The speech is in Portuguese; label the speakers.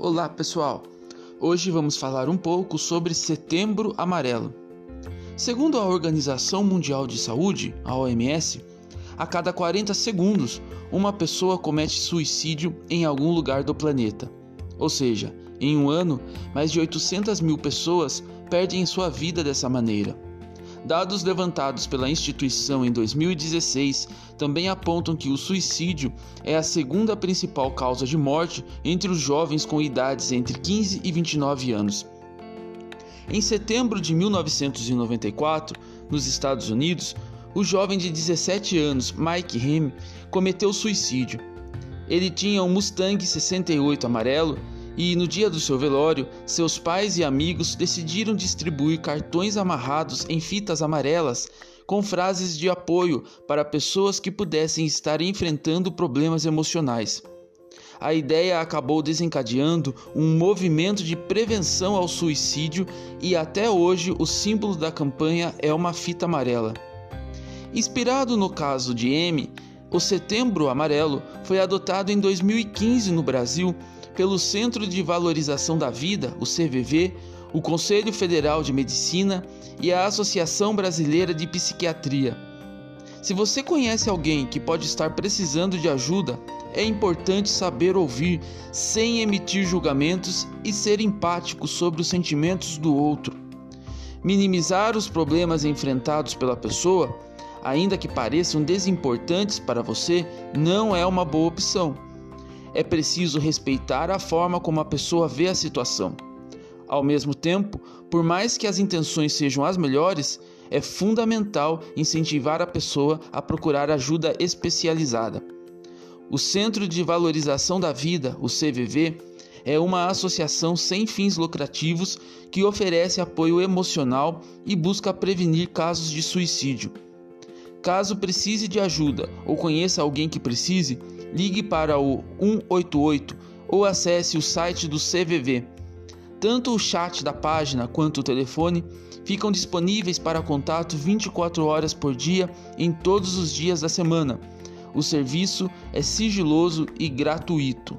Speaker 1: Olá pessoal! Hoje vamos falar um pouco sobre Setembro Amarelo. Segundo a Organização Mundial de Saúde, a OMS, a cada 40 segundos uma pessoa comete suicídio em algum lugar do planeta. Ou seja, em um ano, mais de 800 mil pessoas perdem sua vida dessa maneira. Dados levantados pela instituição em 2016 também apontam que o suicídio é a segunda principal causa de morte entre os jovens com idades entre 15 e 29 anos. Em setembro de 1994, nos Estados Unidos, o jovem de 17 anos, Mike Hem, cometeu suicídio. Ele tinha um Mustang 68 amarelo e no dia do seu velório, seus pais e amigos decidiram distribuir cartões amarrados em fitas amarelas com frases de apoio para pessoas que pudessem estar enfrentando problemas emocionais. A ideia acabou desencadeando um movimento de prevenção ao suicídio e até hoje o símbolo da campanha é uma fita amarela. Inspirado no caso de M, o Setembro Amarelo foi adotado em 2015 no Brasil pelo Centro de Valorização da Vida, o CVV, o Conselho Federal de Medicina e a Associação Brasileira de Psiquiatria. Se você conhece alguém que pode estar precisando de ajuda, é importante saber ouvir sem emitir julgamentos e ser empático sobre os sentimentos do outro. Minimizar os problemas enfrentados pela pessoa, ainda que pareçam desimportantes para você, não é uma boa opção é preciso respeitar a forma como a pessoa vê a situação. Ao mesmo tempo, por mais que as intenções sejam as melhores, é fundamental incentivar a pessoa a procurar ajuda especializada. O Centro de Valorização da Vida, o CVV, é uma associação sem fins lucrativos que oferece apoio emocional e busca prevenir casos de suicídio. Caso precise de ajuda ou conheça alguém que precise, ligue para o 188 ou acesse o site do CVV. Tanto o chat da página quanto o telefone ficam disponíveis para contato 24 horas por dia em todos os dias da semana. O serviço é sigiloso e gratuito.